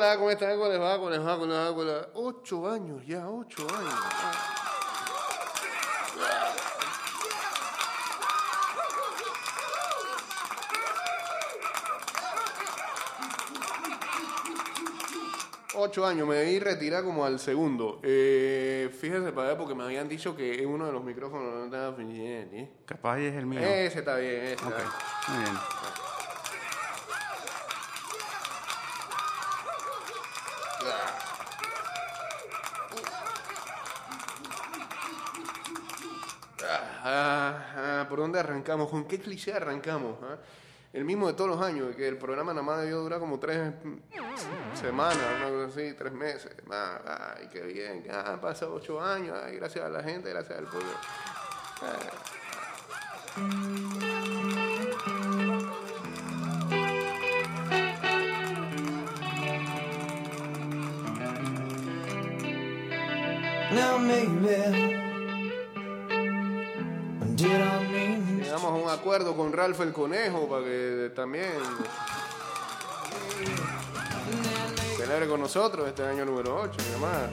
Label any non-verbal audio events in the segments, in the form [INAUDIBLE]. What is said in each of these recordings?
hola, ¿cómo están? ¿Cómo les va? ¿Cómo les va? ¿Cómo les va? ¿Cómo les va? Ocho años ya, ocho años. Ocho años, me debí retirar como al segundo. Eh, fíjese para ver porque me habían dicho que uno de los micrófonos no estaba. ¿eh? Capaz es el mío. Ese está bien, ese está bien. muy bien. Ah, ah, ¿Por dónde ¿Con qué cliché arrancamos? ah? El mismo de todos los años, que el programa nada más debió durar como tres semanas, así, tres meses. Ay, qué bien, ah, han pasado ocho años, ay, gracias a la gente, gracias al pueblo. Now maybe A un acuerdo con Ralph el Conejo para que también celebre con nosotros este año número 8 y demás.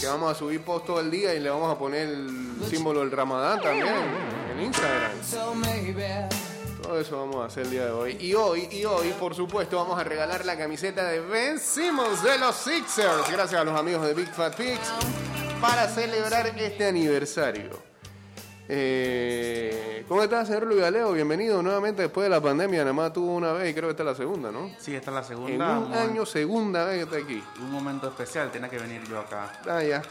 Que vamos a subir post todo el día y le vamos a poner el símbolo del Ramadán también en Instagram. Todo eso vamos a hacer el día de hoy. Y hoy, y hoy, por supuesto, vamos a regalar la camiseta de Ben Simmons de los Sixers. Gracias a los amigos de Big Fat Pigs para celebrar este aniversario. Eh, ¿Cómo estás, señor Luis Galeo? Bienvenido nuevamente después de la pandemia. Nada más tuvo una vez y creo que esta es la segunda, ¿no? Sí, esta es la En segunda. un año, segunda vez que está aquí. Un momento especial, tenía que venir yo acá. Ah, ya.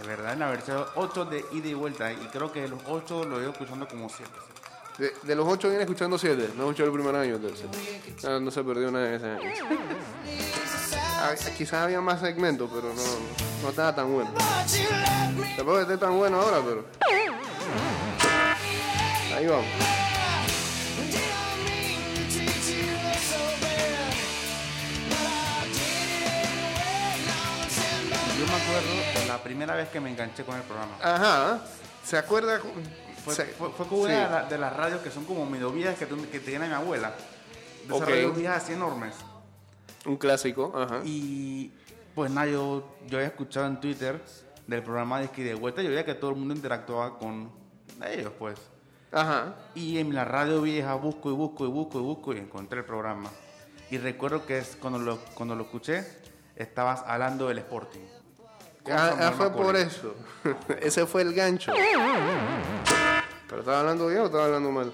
Es verdad, en la versión 8 de ida y vuelta. Y creo que los 8 lo he ido escuchando como 7. De, de los ocho viene escuchando siete, no escuchó el primer año entonces. Ah, no se perdió nada de ese año. Ah, quizás había más segmentos, pero no, no estaba tan bueno. Tampoco esté tan bueno ahora, pero. Ahí vamos. Yo me acuerdo de la primera vez que me enganché con el programa. Ajá. ¿Se acuerda? Fue, Se- fue, fue como sí. una de, la- de las radios que son como medovías que, que mi abuela. De esas radios así enormes. Un clásico, ajá. Y pues nada, yo, yo había escuchado en Twitter del programa de esquí de vuelta. Yo veía que todo el mundo interactuaba con ellos, pues. Ajá. Y en la radio vieja busco y busco y busco y busco y encontré el programa. Y recuerdo que es cuando lo, cuando lo escuché, estabas hablando del Sporting. Ah, ah, fue por eso. [LAUGHS] Ese fue el gancho. ¿Pero estaba hablando bien o estaba hablando mal?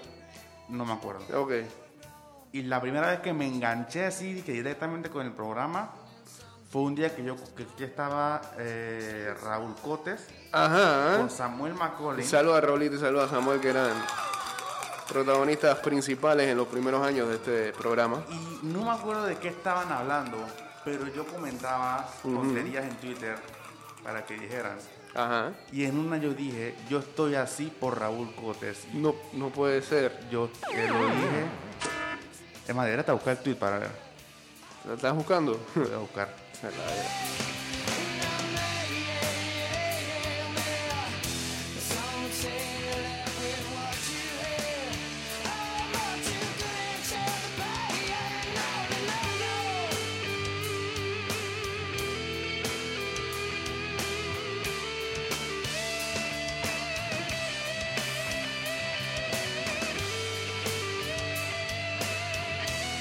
No me acuerdo. Ok. Y la primera vez que me enganché así, que directamente con el programa, fue un día que yo que, que estaba eh, Raúl Cotes Ajá. con Samuel Macaulay. Saludos a Raulito y saludos a Samuel, que eran protagonistas principales en los primeros años de este programa. Y no me acuerdo de qué estaban hablando, pero yo comentaba tonterías en Twitter para que dijeran. Ajá. Y en una yo dije, yo estoy así por Raúl Cotes. No, no puede ser. yo te lo dije. Es más, debería hasta buscar el tweet para ver. ¿Lo estás buscando? Lo voy a buscar. Hello.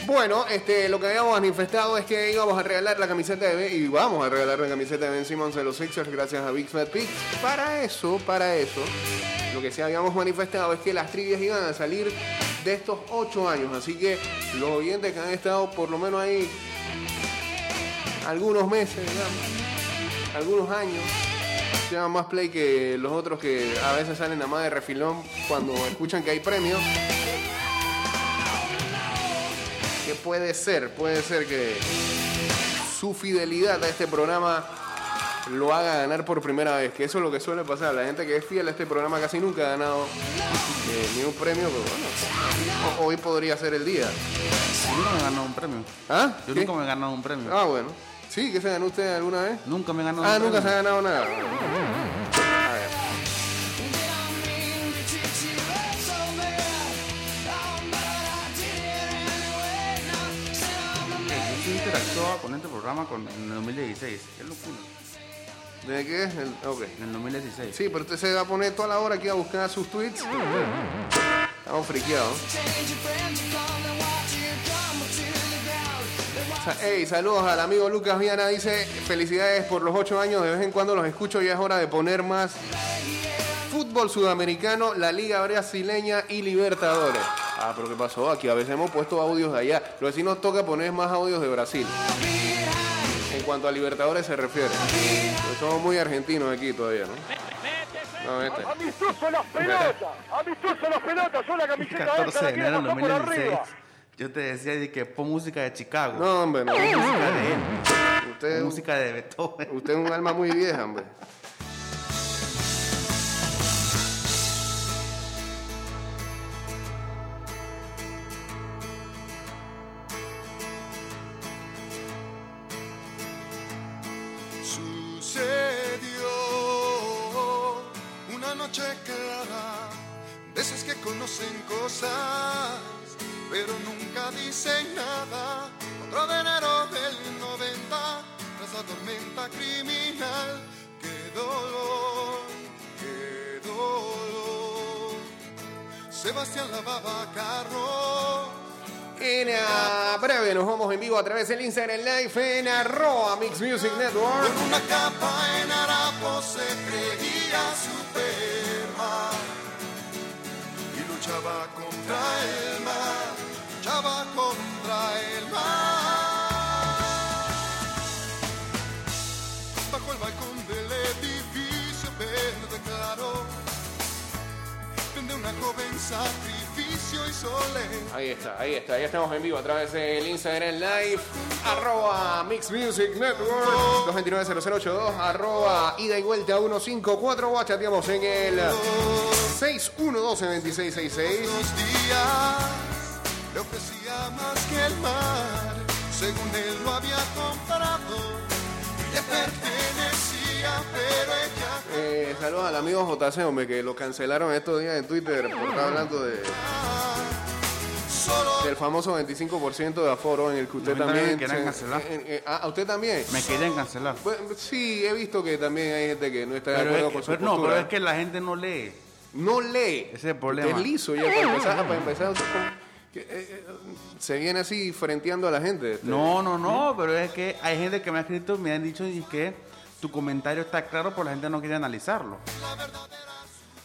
Bueno, este, lo que habíamos manifestado es que íbamos a regalar la camiseta de Ben, y vamos a regalar la camiseta de Ben Simmons de los Sixers gracias a Big Fat Pigs. Para eso, para eso, lo que sí habíamos manifestado es que las trivias iban a salir de estos ocho años. Así que los oyentes que han estado por lo menos ahí algunos meses, digamos, algunos años, llevan más play que los otros que a veces salen nada más de refilón cuando escuchan que hay premios. Que puede ser, puede ser que su fidelidad a este programa lo haga ganar por primera vez, que eso es lo que suele pasar. La gente que es fiel a este programa casi nunca ha ganado eh, ni un premio, pero bueno, ho- hoy podría ser el día. Yo nunca me he ganado un premio. ¿Ah? Yo ¿Qué? nunca me he ganado un premio. Ah, bueno. ¿Sí? ¿Qué se ganó usted alguna vez? Nunca me he ganado Ah, un nunca se premio. ha ganado nada. Interactuaba con este programa con, en el 2016. Qué locura. ¿De qué? El- ok. En el 2016. Sí, pero usted se va a poner toda la hora aquí a buscar sus tweets. Estamos friqueados. Hey, saludos al amigo Lucas Viana. Dice, felicidades por los ocho años. De vez en cuando los escucho. Ya es hora de poner más fútbol sudamericano, la Liga Brasileña y Libertadores. Ah, pero ¿qué pasó? Aquí a veces hemos puesto audios de allá. Lo que sí nos toca poner más audios de Brasil. En cuanto a Libertadores se refiere. Pues somos muy argentinos aquí todavía, ¿no? No, este. Amistoso las pelotas, amistoso las pelotas, yo la camiseta 14 esta de enero del pasar por 2016. arriba. Yo te decía de que pon música de Chicago. No, hombre, no. Música de él. Usted, música de Beethoven. usted es un alma muy vieja, hombre. La tormenta criminal, qué dolor, qué dolor. Sebastián lavaba carros. En ah, breve nos vamos en vivo a través del Instagram Live en arroba Mix Music Network. Con una capa en harapo se creía Superman y luchaba contra el mar, luchaba contra sacrificio y soledad. Ahí está, ahí está, ya estamos en vivo a través del Instagram Live, arroba Mix Music Network, 229-0082, arroba ida y vuelta 154, o chateamos en el 6112-2666. Los días le ofrecía más que el mar, según él lo había comprado y le Eh, saludos al amigo JC, hombre, que lo cancelaron estos días en Twitter por estar hablando de, del famoso 25% de aforo en el que usted también me se- cancelar. en- en- ah, ¿a usted también? Me querían cancelar. Bueno, sí, he visto que también hay gente que no está de Pero acuerdo es, que, con su pero no, pero es que la gente no lee. No lee. Ese es el problema. Es liso ya para empezar. Para empezar que, eh, eh, se viene así frenteando a la gente. este. No, no, no, pero es que hay gente que me ha escrito y me han dicho y que tu comentario está claro, pero la gente no quiere analizarlo.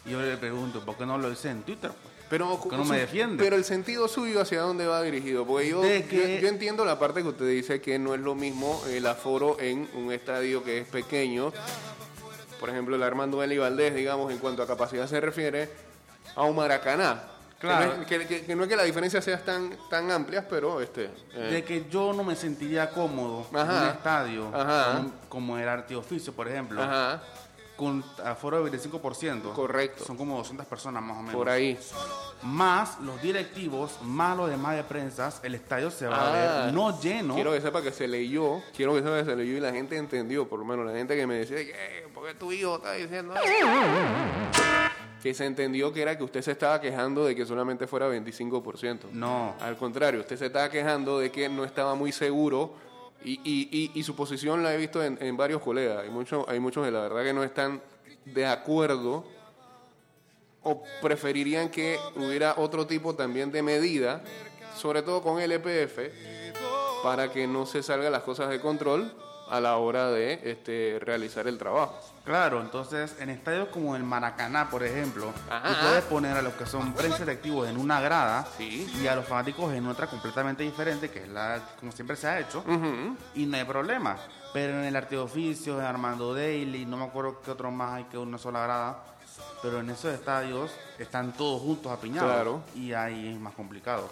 Y yo le pregunto, ¿por qué no lo dice en Twitter? pues? Pero, que no me defiende. Pero el sentido suyo hacia dónde va dirigido. Porque yo, yo entiendo la parte que usted dice que no es lo mismo el aforo en un estadio que es pequeño. Por ejemplo, el Armando Eli Valdés, digamos, en cuanto a capacidad se refiere, a un Maracaná. Que no Claro. es- Que, que- que no es que las diferencias sean tan, tan amplias, pero este. eh, De que yo no me sentiría cómodo en un estadio, Ajá. como, como el Arteoficio, por ejemplo, Ajá, con aforo de 25%. Correcto. Son como 200 personas más o menos. por ahí. Más los directivos, más los demás de prensas, el estadio se va a Ah, ver no lleno. Quiero que sepa que se leyó, quiero que sepa que se leyó y la gente entendió, por lo menos la gente que me decía que, "Eh, ¿por qué tu hijo está diciendo eso? Que se entendió que era que usted se estaba quejando de que solamente fuera 25%. No. Al contrario, usted se estaba quejando de que no estaba muy seguro y, y- y- y su posición la he visto en, en varios colegas. Hay, muchos hay muchos que la verdad que no están de acuerdo o preferirían que hubiera otro tipo también de medida, sobre todo con el EPF, para que no se salgan las cosas de control a la hora de este, realizar el trabajo. Claro, entonces en estadios como el Maracaná, por ejemplo, Ajá. tú puedes poner a los que son prensa selectivos en una grada Sí. y a los fanáticos en otra completamente diferente, que es la como siempre se ha hecho, Ujú. y no hay problema. Pero en el arte de oficios, en Armando Daily, no me acuerdo qué otro más hay que una sola grada, pero en esos estadios están todos juntos apiñados Claro. y ahí es más complicado.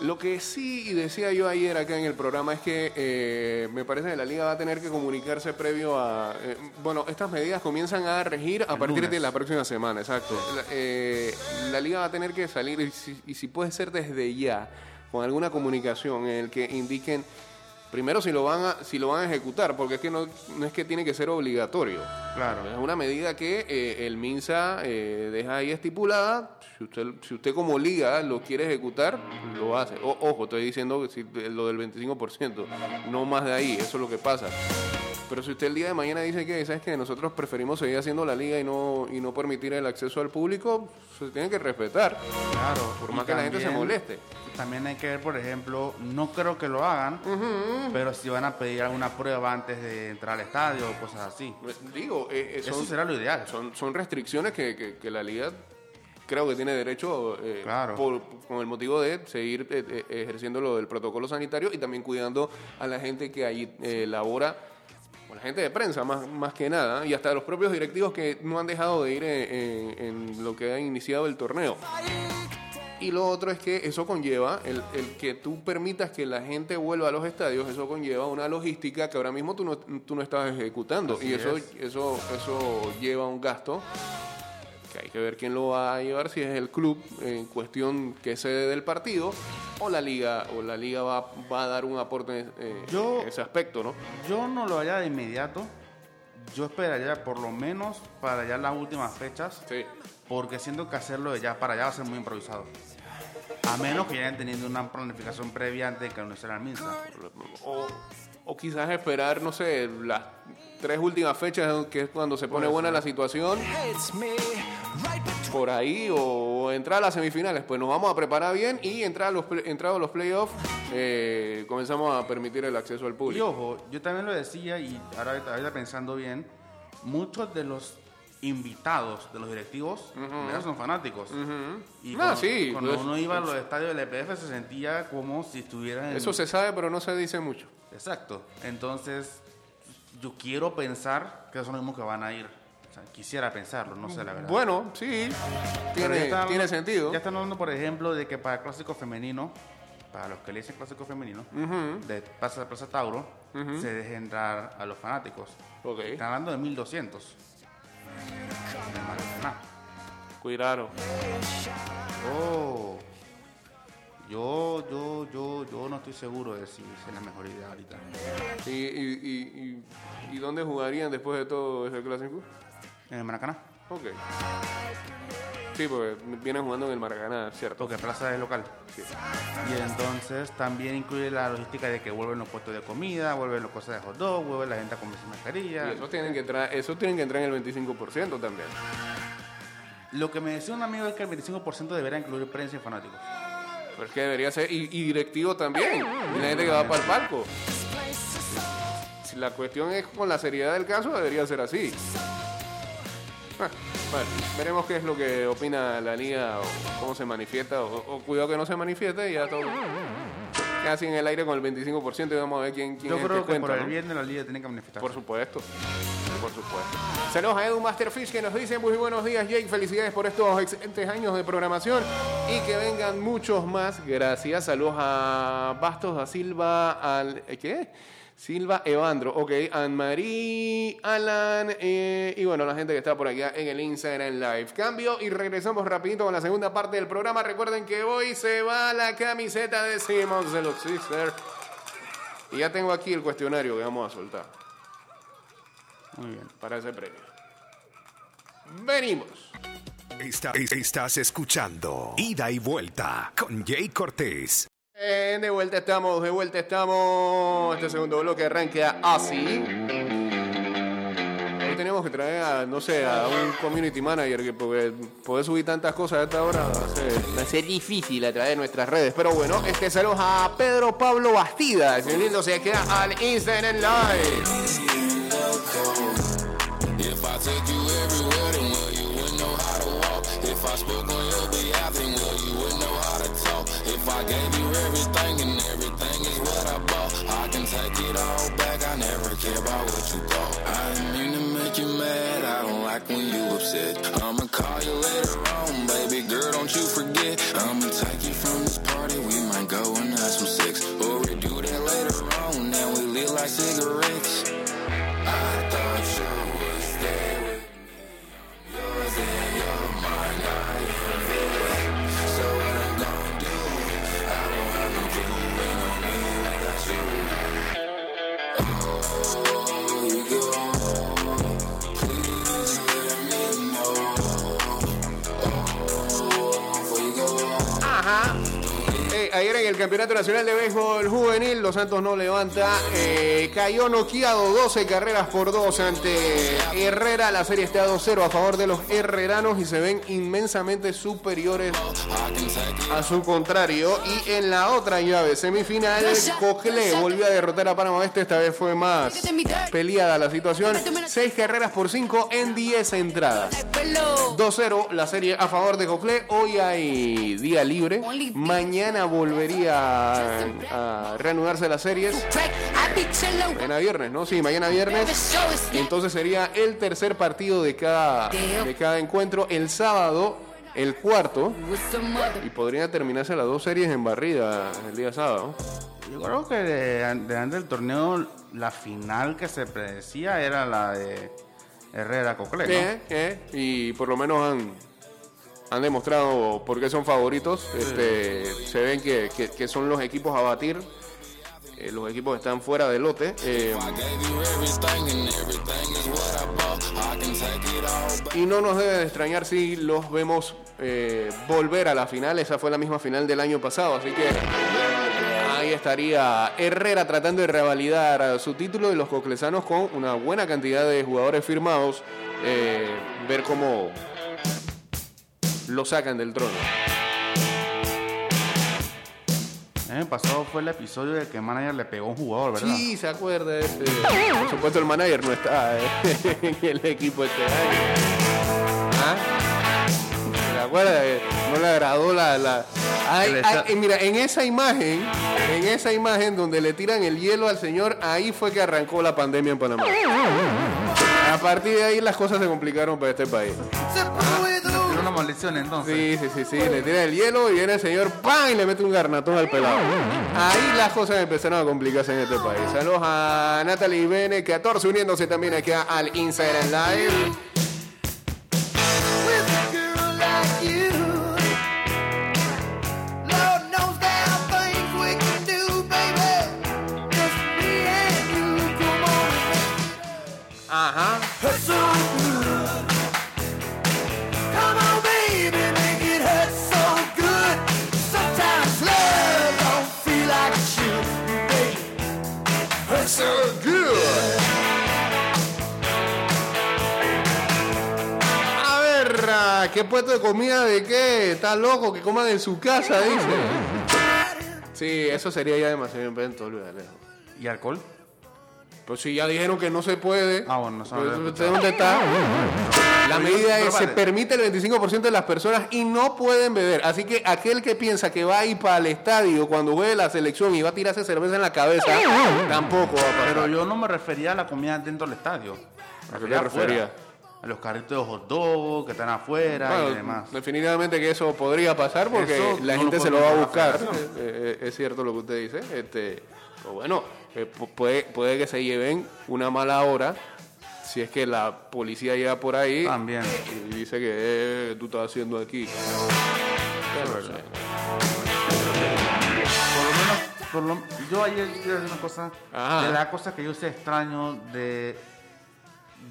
Lo que sí y decía yo ayer acá en el programa es que eh, me parece que la liga va a tener que comunicarse previo a... eh, bueno, estas medidas comienzan a regir a El partir de la próxima semana, exacto. La, eh, la liga va a tener que salir y si, y si puede ser desde ya, con alguna comunicación en el que indiquen primero si lo van a, si lo van a ejecutar, porque es que no, no es que tiene que ser obligatorio. Claro. Es una medida que eh, el MINSA eh, deja ahí estipulada. Si usted, si usted como liga lo quiere ejecutar, lo hace. O- ojo, estoy diciendo que si- lo del 25%, no más de ahí, eso es lo que pasa. Pero si usted el día de mañana dice que, ¿sabes que Nosotros preferimos seguir haciendo la liga y no, y no permitir el acceso al público, se tiene que respetar. Claro. Por más que la gente se moleste. También hay que ver, por ejemplo, no creo que lo hagan, pero si van a pedir alguna prueba antes de entrar al estadio o cosas así. Digo, eh, eh, Eso será lo ideal. son, son restricciones que, que- que la liga creo que tiene derecho eh, Claro. por- con el motivo de seguir eh, ejerciendo lo del protocolo sanitario y también cuidando a la gente que ahí eh, labora, la gente de prensa más, más que nada, y hasta los propios directivos que no han dejado de ir en, en- en lo que ha iniciado el torneo. Y lo otro es que eso conlleva, el, el que tú permitas que la gente vuelva a los estadios, eso conlleva una logística que ahora mismo tú no, tú no estás ejecutando. Así y eso, es. eso, eso lleva un gasto que hay que ver quién lo va a llevar, si es el club en cuestión que sede del partido o la liga, o la liga va, va a dar un aporte eh, Yo- en ese aspecto, ¿no? Yo no lo haría de inmediato. Yo esperaría por lo menos para ya las últimas fechas. Sí. Porque siento que hacerlo de ya para allá va a ser muy improvisado. A menos que ya hayan tenido una planificación previa antes de que anunciaran al Minsa. O, o quizás esperar, no sé, las tres últimas fechas, que es cuando se pone buena la situación. Por ahí o entrar a las semifinales. Pues nos vamos a preparar bien y entrar a los, play- entrado a los playoffs, eh, comenzamos a permitir el acceso al Y público. ojo, yo también lo decía y ahora ahorita pensando bien, muchos de los invitados de los directivos primero son fanáticos. Y Ah, cuando, sí, cuando pues, uno iba a los estadios del EPF se sentía como si estuvieran en... Eso se sabe, pero no se dice mucho. Exacto. Entonces, yo quiero pensar que son los mismos que van a ir. O sea, quisiera pensarlo, no sé la verdad. Bueno, sí, tiene, están- tiene sentido. Ya están hablando, por ejemplo, de que para el clásico femenino, para los que le dicen clásico femenino, de Plaza, Plaza Tauro, se deje entrar a los fanáticos. Ok, Están hablando de 1200. En el Maracaná. cuidado. Oh. Yo, yo, yo, yo no estoy seguro de si es la mejor idea ahorita. ¿Y, y, y, y, y dónde jugarían después de todo ese clásico? En el Maracaná. Ok. Sí, porque vienen jugando en el Maracaná, ¿cierto? Porque Plaza es local. Sí. Y entonces también incluye la logística de que vuelven los puestos de comida, vuelven las cosas de hot dog, vuelve la gente a comer sin mascarilla. Y eso tienen que entrar, eso tienen que entrar en el 25% también. Lo que me decía un amigo es que el 25% debería incluir prensa y fanáticos. Pero es que debería ser, y, y directivo también, y la gente que va para el palco. Si la cuestión es con la seriedad del caso, debería ser así. Ah, bueno, veremos qué es lo que opina la liga o cómo se manifiesta, o, o cuidado que no se manifieste y ya todo. Casi en el aire con el 25% y vamos a ver quién, quién Yo es creo que que cuenta. por el ¿no? bien de la liga tiene que manifestar. Por supuesto. Por supuesto. Saludos a Edu Masterfish que nos dice muy buenos días Jake, felicidades por estos excelentes años de programación y que vengan muchos más. Gracias. Saludos a Bastos, a Silva, al ¿eh, ¿qué? Silva Evandro, ok, Anne-Marie, Alan eh, y bueno, la gente que está por acá en el Instagram Live. Cambio y regresamos rapidito con la segunda parte del programa. Recuerden que hoy se va la camiseta de Simmons de los Sixers. Y ya tengo aquí el cuestionario que vamos a soltar Muy bien. para ese premio. Venimos. Está- es- estás escuchando Ida y Vuelta con Jay Cortés. Eh, de vuelta estamos, de vuelta estamos. Este segundo bloque arranca así. Hoy tenemos que traer a, no sé, a un community manager que porque poder subir tantas cosas a esta hora va a ser, va a ser difícil a través de nuestras redes. Pero bueno, este saludos a Pedro Pablo Bastidas, uniéndose aquí al Instagram Live. Take you everywhere, then well, you wouldn't know how to walk. If I spoke on your behalf, then well, you wouldn't know how to talk. If I gave you everything and everything is what I bought, I can take it all back. I never care about what you thought. I didn't mean to make you mad. I don't like when you upset. I'ma call you later on, baby girl. Don't you forget. I'ma take you from this party. We might go and have some sex, or we do that later on. Now we lit like cigarettes. El Campeonato Nacional de Béisbol Juvenil, Los Santos no levanta. Eh, cayó noqueado 12 carreras por 2 ante Herrera. La serie está 2-0 a favor de los herreranos y se ven inmensamente superiores a su contrario. Y en la otra llave semifinal, Cocle volvió a derrotar a Panamá Oeste. Esta vez fue más peleada la situación. 6 carreras por 5 en 10 entradas. 2-0 la serie a favor de Cocle. Hoy hay día libre. Mañana volvería a, a reanudarse las series. Mañana viernes, ¿no? Sí, mañana viernes. Entonces sería el tercer partido de cada, de cada encuentro. El sábado, el cuarto. Y podrían terminarse las dos series en barrida el día sábado. Yo creo que de, antes del torneo, la final que se predecía era la de Herrera Cocle. ¿no? Eh, eh, y por lo menos han, han demostrado por qué son favoritos. Este, se ven que, que- que son los equipos a batir. Eh, los equipos están fuera del lote. Eh, y no nos debe de extrañar si los vemos eh, volver a la final. Esa fue la misma final del año pasado. Así que ahí estaría Herrera tratando de revalidar su título y los coclesanos con una buena cantidad de jugadores firmados. ver cómo lo sacan del trono. El año pasado fue el episodio de que el manager le pegó a un jugador, ¿verdad? Sí, se acuerda de ese. Por supuesto, el manager no está eh, [LAUGHS] en el equipo este año. ¿Ah? ¿Se acuerda? Eh, No le agradó la. la... Ay, El ay, esta- eh, mira, en esa imagen, en esa imagen donde le tiran el hielo al señor, ahí fue que arrancó la pandemia en Panamá. A partir de ahí las cosas se complicaron para este país. Una entonces. Sí, sí, sí, sí. Le tira el hielo y viene el señor ¡pam! y le mete un garnatón al pelado. Ahí las cosas empezaron a complicarse en este país. Saludos a Natalie Bene, 14 uniéndose también aquí al Instagram Live. ¿Qué puesto de comida de qué? ¿Está loco que coman en su casa? Dice. Sí, eso sería ya demasiado invento, olvídale. ¿Y alcohol? Pues si ya dijeron que no se puede. Ah, bueno, no pues, había ¿usted ¿Dónde está? La medida es, se permite el 25% de las personas y no pueden beber. Así que aquel que piensa que va a ir para el estadio cuando ve la selección y va a tirarse cerveza en la cabeza, tampoco va a pasar. Pero yo no me refería a la comida dentro del estadio. ¿A qué te afuera. A los carritos de hot dog que están afuera Bueno, y demás. definitivamente que eso podría pasar porque Eso la no gente lo se lo va a buscar. [LAUGHS] Eh, eh, es cierto lo que usted dice. Este, pero bueno, eh, pu- puede, puede que se lleven una mala hora si es que la policía llega por ahí También. y dice que eh, tú estás haciendo aquí. No sé. Por lo menos, por lo- yo ayer quiero decir una cosa. Ajá. De la cosa que yo sé extraño de,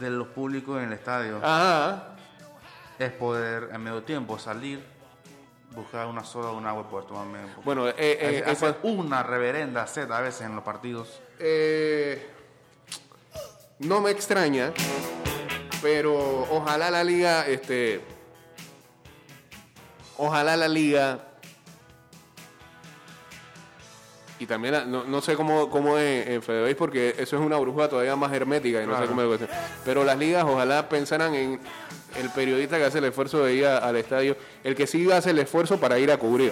de los públicos en el estadio Ajá. es poder en medio tiempo salir, buscar una soda un agua y poder tomarme. Bueno, eh, eh, Hace- esa- hace una reverenda sed a veces en los partidos. Eh, no me extraña, pero ojalá la liga, este, ojalá la liga y también la- no, no sé cómo, cómo es en Fedebase porque eso es una burbuja todavía más hermética y no sé cómo es. Pero las ligas ojalá pensaran en el periodista que hace el esfuerzo de ir a- al estadio, el que sí hace el esfuerzo para ir a cubrir.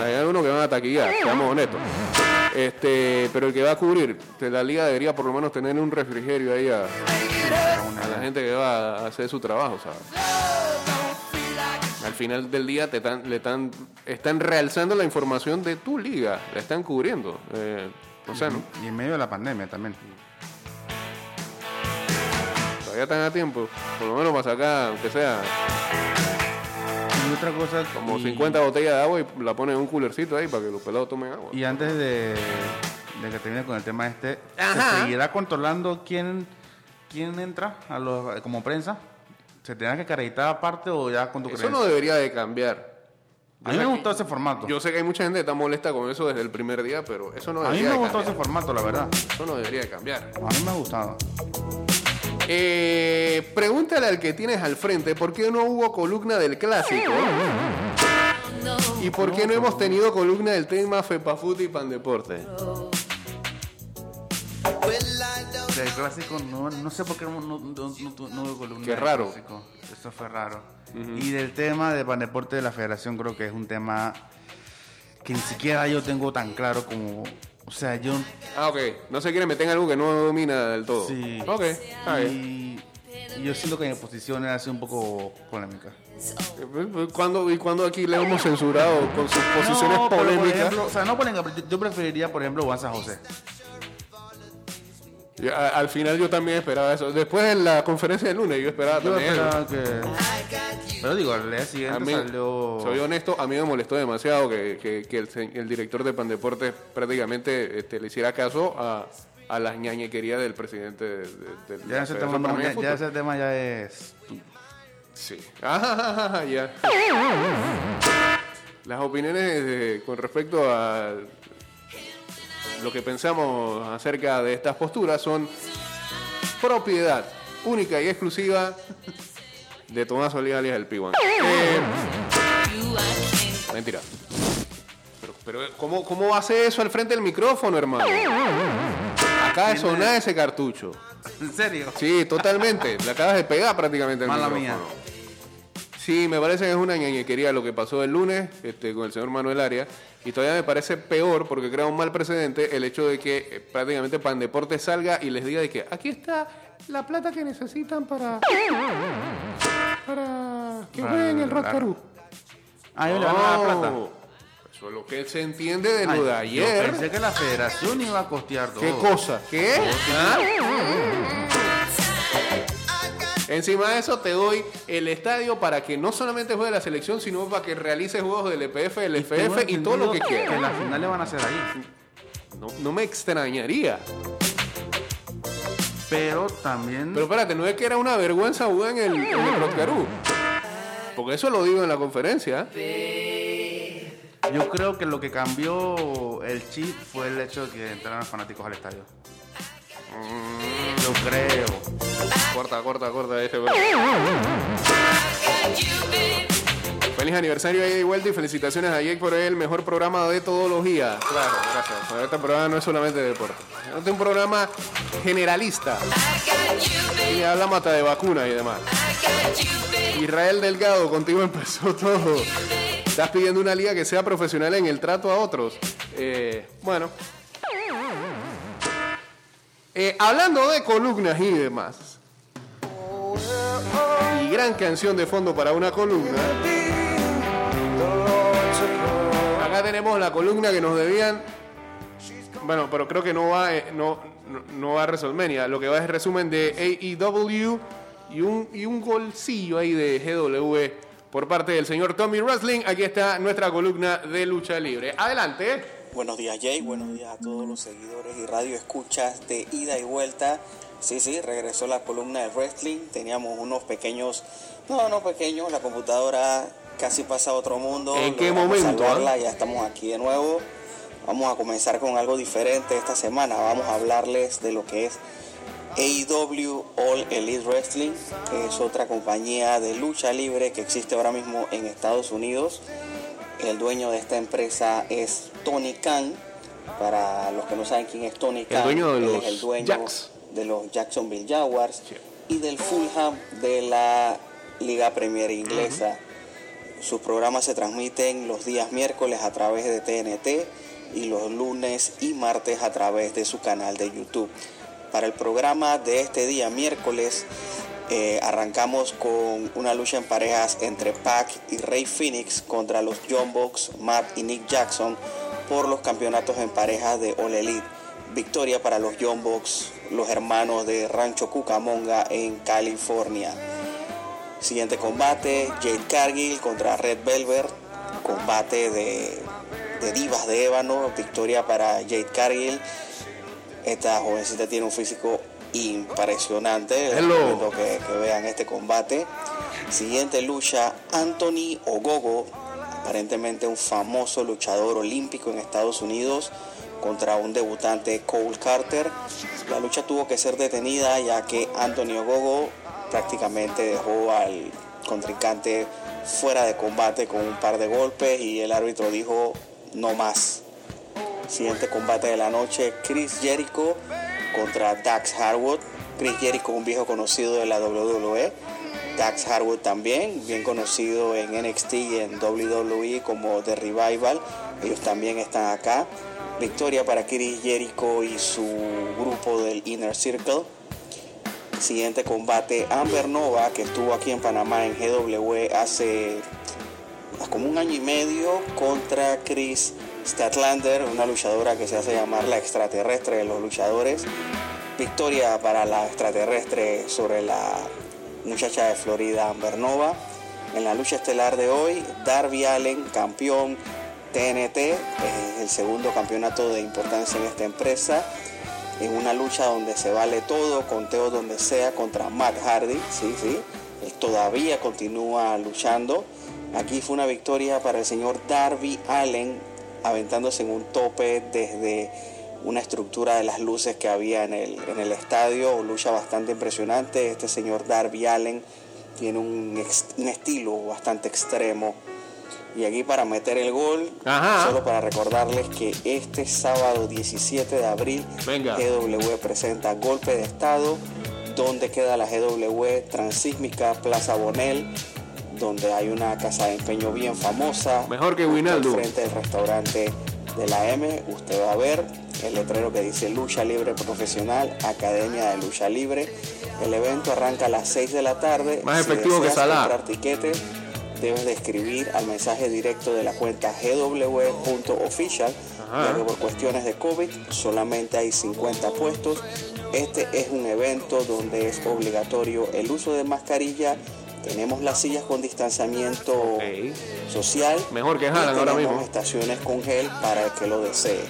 Hay algunos que van a taquillar, seamos honestos. Este, pero el que va a cubrir, la liga debería por lo menos tener un refrigerio ahí a, a la gente que va a hacer su trabajo, ¿sabes? Al final del día te están, le están, están realzando la información de tu liga, la están cubriendo. Eh, o sea, ¿no? Y en medio de la pandemia también. Todavía están a tiempo, por lo menos para sacar, aunque sea Y otra cosa, como y- 50 botellas de agua y la ponen en un culercito ahí para que los pelados tomen agua. Y antes de, de que termine con el tema este, Ajá. ¿se seguirá controlando quién, quién entra a los, como prensa? ¿Se tendrá que acreditar aparte o ya con tu Eso creencia? no debería de cambiar. A mí me gustó ese formato. Yo sé que hay mucha gente que está molesta con eso desde el primer día, pero eso no a mí debería me gustó ese formato, la verdad. Eso no debería de cambiar. A mí me ha gustado. Eh, pregúntale al que tienes al frente por qué no hubo columna del clásico y por qué no hemos tenido columna del tema Fepafut y Pandeporte. Del clásico, no, no sé por qué no, no, no, hubo columna. Qué raro. clásico. Eso fue raro. Y del tema de Pandeporte de la Federación, creo que es un tema que ni siquiera yo tengo tan claro como. O sea, yo. Ah, ok. No se quiere meter en algo que no domina del todo. Sí. Ok. Y, y yo siento que mi posición ha sido un poco polémica. ¿Cuándo, ¿Y cuándo aquí le hemos censurado con sus posiciones No, polémicas? ejemplo, o sea, no polémica, yo preferiría, por ejemplo, Juan San José. A- al final yo también esperaba eso. Después de la conferencia del lunes yo esperaba Yo también. esperaba que. Pero digo, al día siguiente mí, salió. soy honesto, a mí me molestó demasiado que, que- que el, el director de Pandeportes prácticamente este, le hiciera caso a, a las ñañequerías del presidente de, de- de Ya ese, tema, no- ya, ese tema ya es. Sí. [LAUGHS] Ah, ya. Las opiniones de- con respecto a lo que pensamos acerca de estas posturas son propiedad única y exclusiva de Tomás Olía alias el Piwan. Eh, mentira. Pero, pero ¿cómo, ¿cómo hace eso al frente del micrófono, hermano? Acaba de sonar ese cartucho. ¿En serio? Sí, totalmente. Le acabas de pegar prácticamente el Mala micrófono. mía. Sí, me parece que es una ñañequería lo que pasó el lunes este, con el señor Manuel Arias. Y todavía me parece peor porque crea un mal precedente el hecho de que eh, prácticamente Pandeporte salga y les diga de que aquí está la plata que necesitan para, para que jueguen el la- Rotcarú. Ah, yo le van a dar plata. Eso es lo que se entiende de lo Ay, de Yo ayer. pensé que la federación iba a costear todo. ¿Qué cosa? ¿Qué? ¿Ah? Encima de eso te doy el estadio para que no solamente juegue la selección, sino para que realice juegos del EPF, del FF y todo lo que entendido Que quieras. las finales van a ser ahí. No, no me extrañaría. Pero también. Pero espérate, no es que era una vergüenza jugar en el, en el Rotcarú. Porque eso lo digo en la conferencia. Yo creo que lo que cambió el chip fue el hecho de que entraran fanáticos al estadio. Yo creo. Corta, corta, corta este. Feliz aniversario a Jay Vuelta y felicitaciones a Jake por el mejor programa de días. Claro, gracias. Este programa no es solamente de deporte. Este es un programa generalista. Y hablamos hasta de vacunas y demás. Israel Delgado, contigo empezó [LAUGHS] todo. Estás pidiendo una liga que sea profesional en el trato a otros. Eh, bueno. Eh, hablando de columnas y demás. Y gran canción de fondo para una columna. Acá tenemos la columna que nos debían. Bueno, pero creo que no va, eh, no, no, va a WrestleMania. Lo que va es resumen de AEW y un, y un golcillo ahí de GW por parte del señor Tommy Wrestling. Aquí está nuestra columna de lucha libre. Adelante. Buenos días Jay, buenos días a todos los seguidores y radio escuchas de ida y vuelta. Sí, sí, regresó la columna de wrestling. Teníamos unos pequeños, no, no pequeños, la computadora casi pasa a otro mundo. ¿En qué momento, ah? Ya estamos aquí de nuevo. Vamos a comenzar con algo diferente esta semana. Vamos a hablarles de lo que es AEW All Elite Wrestling, que es otra compañía de lucha libre que existe ahora mismo en Estados Unidos. El dueño de esta empresa es Tony Khan. Para los que no saben quién es Tony Khan, dueño de él los es el dueño Jacks. de los Jacksonville Jaguars y del Fulham de la Liga Premier Inglesa. Sus programas se transmiten los días miércoles a través de TNT y los lunes y martes a través de su canal de YouTube. Para el programa de este día miércoles eh, arrancamos con una lucha en parejas entre Pac y Rey Phoenix contra los John Box, Matt y Nick Jackson por los campeonatos en parejas de All Elite. Victoria para los John Box, los hermanos de Rancho Cucamonga en California. Siguiente combate, Jade Cargill contra Red Velvet. Combate de, de divas de ébano. Victoria para Jade Cargill. Esta jovencita tiene un físico impresionante. Hello. que, que vean este combate. Siguiente lucha, Anthony Ogogo aparentemente un famoso luchador olímpico en Estados Unidos, contra un debutante Cole Carter. La lucha tuvo que ser detenida ya que Antonio Gogo prácticamente dejó al contrincante fuera de combate con un par de golpes y el árbitro dijo no más. Siguiente combate de la noche, Chris Jericho contra Dax Harwood. Chris Jericho, un viejo conocido de la WWE. Dax Harwood también, bien conocido en NXT y en WWE como The Revival. Ellos también están acá. Victoria para Chris Jericho y su grupo del Inner Circle. Siguiente combate, Amber Nova, que estuvo aquí en Panamá en GW hace como un año y medio contra Chris Statlander, una luchadora que se hace llamar la extraterrestre de los luchadores. Victoria para la extraterrestre sobre la muchacha de Florida, Amber Nova. En la lucha estelar de hoy, Darby Allen, campeón TNT, eh, el segundo campeonato de importancia en esta empresa. En una lucha donde se vale todo, conteo donde sea, contra Matt Hardy, sí, sí. Todavía continúa luchando. Aquí fue una victoria para el señor Darby Allen, aventándose en un tope desde una estructura de las luces que había en el, en el estadio. Lucha bastante impresionante. Este señor Darby Allen tiene un, un estilo bastante extremo. Y aquí para meter el gol, Ajá. solo para recordarles que este sábado 17 de abril, Venga. GW presenta Golpe de Estado, donde queda la GW Transísmica Plaza Bonel, donde hay una casa de empeño bien famosa. Mejor que Winaldo. Frente del restaurante de la M, usted va a ver el letrero que dice Lucha Libre Profesional, Academia de Lucha Libre. El evento arranca a las 6 de la tarde. Más efectivo que Salah. comprar tiquetes, debes de escribir al mensaje directo de la cuenta gw.official, Ajá. ya que por cuestiones de COVID solamente hay 50 puestos. Este es un evento donde es obligatorio el uso de mascarilla. Tenemos las sillas con distanciamiento social. Mejor que y Haaland ahora tenemos mismo. estaciones con gel para el que lo desee.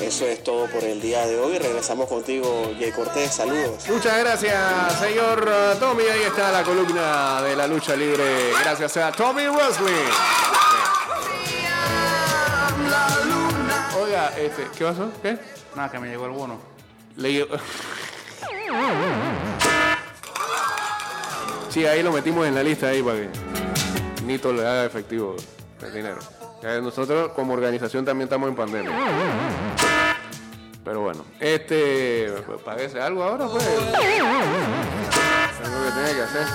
Eso es todo por el día de hoy. Regresamos contigo, Jay Cortés. Saludos. Muchas gracias, señor uh, Tommy. Ahí está la columna de la lucha libre. Gracias a Tommy Wesley. Oiga, este, ¿qué pasó? ¿Qué? Nada, que me llegó el bono. Le llegó- [LAUGHS] Sí, ahí lo metimos en la lista ahí para que Nito le haga efectivo el dinero. Nosotros como organización también estamos en pandemia. Pero bueno, este, pues, paguese algo ahora, pues. Es lo que tiene que hacer.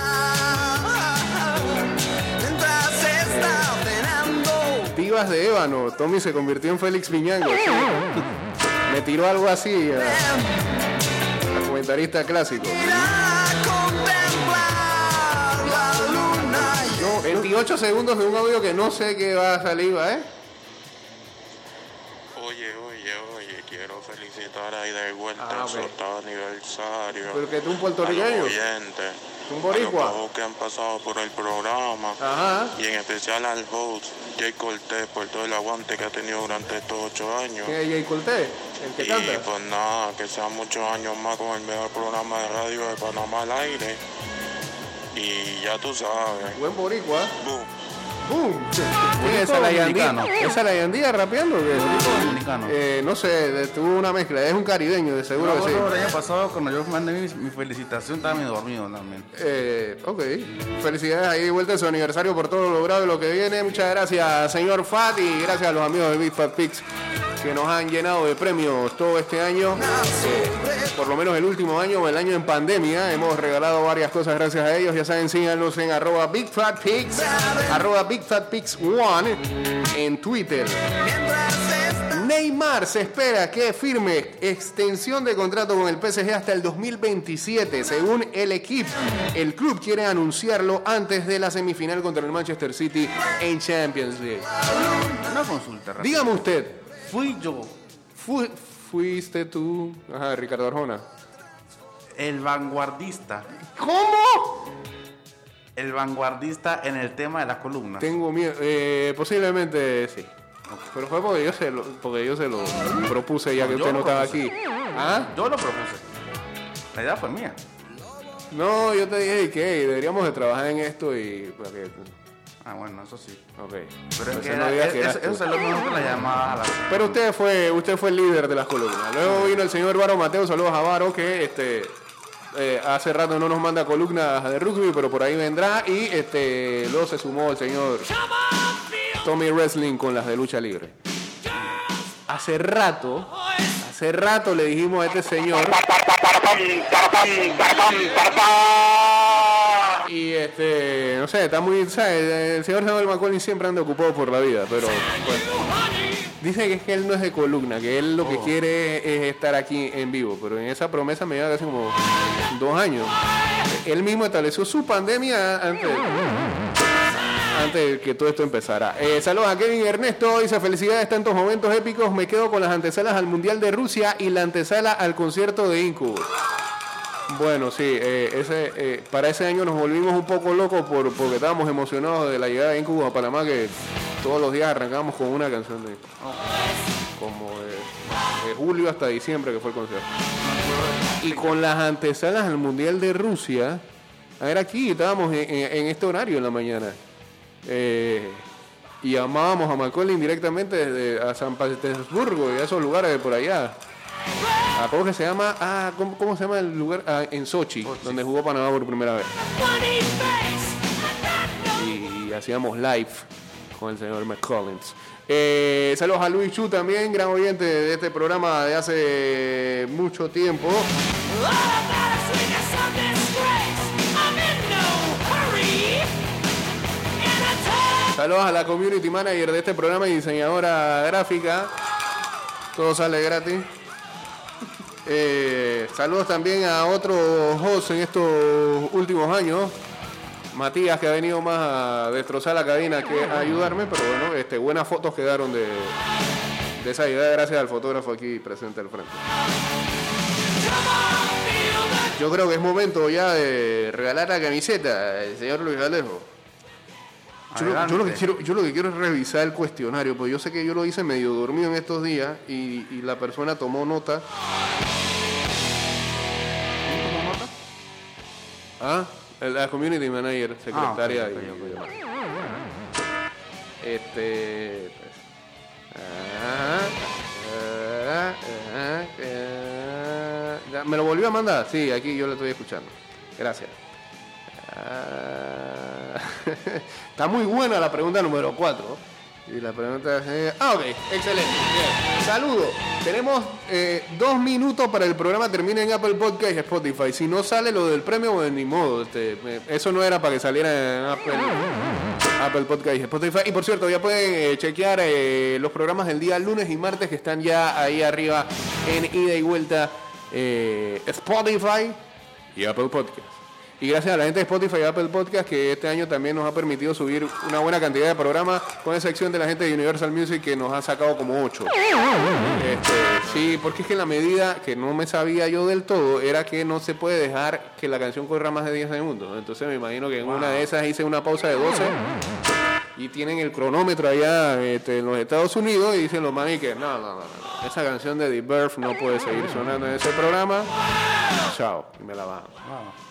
Divas de ébano, Tommy se convirtió en Félix Piñango. Me tiró algo así. a- a comentarista clásico. 28 segundos de un audio que no sé qué va a salir, ¿eh? Oye, oye, oye, quiero felicitar a Ida y Vuelta Ah, en su octavo aniversario. Pero que tú un A puertorriqueño. los Un a boricua. los pocos que han pasado por el programa Ajá. y en especial al host Jay Cortés por todo el aguante que ha tenido durante estos ocho años. ¿Quién es Jay Cortés? El que Y canta. pues nada, que sean muchos años más con el mejor programa de radio de Panamá al aire. Y ya tú sabes. Buen boricua. Boom. ¡Bum! ¿Quién es esa la Yandía? ¿Esa la Yandía rapeando o dominicano. Eh, no sé, de- tuvo una mezcla. Es un caribeño, de seguro me que sí. acuerdo el año pasado cuando yo mandé mi, mi felicitación estaba medio dormido también. Eh, ok. Felicidades ahí de vuelta en su aniversario por todo lo logrado y lo que viene. Muchas gracias, señor Fat, y gracias a los amigos de Big Fat Pigs que nos han llenado de premios todo este año. Eh, por lo menos el último año, el año en pandemia. Hemos regalado varias cosas gracias a ellos. Ya saben, síganos en arroba Big Fat Pigs, arroba Big Fat Pigs One en Twitter. Neymar se espera que firme extensión de contrato con el PSG hasta el 2027. Según el equipo, el club quiere anunciarlo antes de la semifinal contra el Manchester City en Champions League. Una consulta rápida. Dígame usted, Fui yo fu- fuiste tú, ajá, Ricardo Arjona. el vanguardista. ¿Cómo? El vanguardista en el tema de las columnas. Tengo miedo. Eh, posiblemente sí. Pero fue porque yo se lo, porque yo se lo propuse ya No, que usted no estaba aquí. ¿Ah? Yo lo propuse. La idea fue mía. No, yo te dije que deberíamos de trabajar en esto y para que Ah, bueno, eso sí. Ok. Pero es que no era- eso, eso es lo que la llamada a la [LAUGHS] Pero usted fue, usted fue el líder de las columnas. Luego vino el señor Varo Mateo, saludos a Varo, que este eh, hace rato no nos manda columnas de rugby, pero por ahí vendrá. Y este luego se sumó el señor Tommy Wrestling con las de lucha libre. Hace rato, hace rato le dijimos a este señor. Y este, no sé, está muy. El señor Samuel McCollin siempre anda ocupado por la vida, pero Dice que es que él no es de columna, que él lo que quiere es estar aquí en vivo, pero en esa promesa me lleva casi como dos años. Él mismo estableció su pandemia antes, antes de que todo esto empezara. Eh, saludos a Kevin Ernesto, dice felicidades, tantos momentos épicos, me quedo con las antesalas al Mundial de Rusia y la antesala al concierto de Incubus. Bueno, sí, eh, ese, eh, para ese año nos volvimos un poco locos por, porque estábamos emocionados de la llegada de Incubus a Panamá, que todos los días arrancábamos con una canción de como de, de julio hasta diciembre que fue el concierto. Y con las antesalas al Mundial de Rusia, a ver aquí, estábamos en, en- en este horario en la mañana. Eh, y llamábamos a Macaulay directamente desde a San Petersburgo y a esos lugares de por allá. Ah, ¿Cómo que se llama? Ah, ¿cómo, cómo se llama el lugar? Ah, en Sochi, donde jugó Panamá por primera vez. Y, hacíamos live con el señor McCollins. Eh, saludos a Luis Chu también, gran oyente de este programa de hace mucho tiempo. Saludos a la community manager de este programa y diseñadora gráfica. Todo sale gratis. Eh, saludos también a otro host en estos últimos años. Matías, que ha venido más a destrozar la cabina que a ayudarme, pero bueno, este, buenas fotos quedaron de, de esa idea gracias al fotógrafo aquí presente al frente. Yo creo que es momento ya de regalar la camiseta, el señor Luis Alejo. Yo lo, yo lo que quiero, yo lo que quiero es revisar el cuestionario, porque yo sé que yo lo hice medio dormido en estos días y, y la persona tomó nota. Ah, la community manager, secretaria. ok, y- ok, y demás. Este. pues, ¿Me lo volvió a mandar? Sí, aquí yo lo estoy escuchando. Gracias. Ah, [LAUGHS] Está muy buena la pregunta número 4. Y la pregunta es... eh, ah, ok, excelente. Bien. Saludos. Tenemos eh, dos minutos para el programa termine en Apple Podcast y Spotify. Si no sale lo del premio, pues ni modo. Este, eso no era para que saliera en Apple, Apple Podcast y Spotify. Y por cierto, ya pueden eh, chequear los programas del día lunes y martes que están ya ahí arriba en ida y vuelta Spotify y Apple Podcast. Y gracias a la gente de Spotify y Apple Podcast que este año también nos ha permitido subir una buena cantidad de programas, con excepción de la gente de Universal Music que nos ha sacado como 8. sí, porque es que la medida que no me sabía yo del todo era que no se puede dejar que la canción corra más de 10 segundos. Entonces me imagino que en una de esas hice una pausa de 12 y tienen el cronómetro allá este, en los Estados Unidos y dicen los manes que no, no, no, no, esa canción de The Birth no puede seguir sonando en ese programa. Chao, y me la bajan.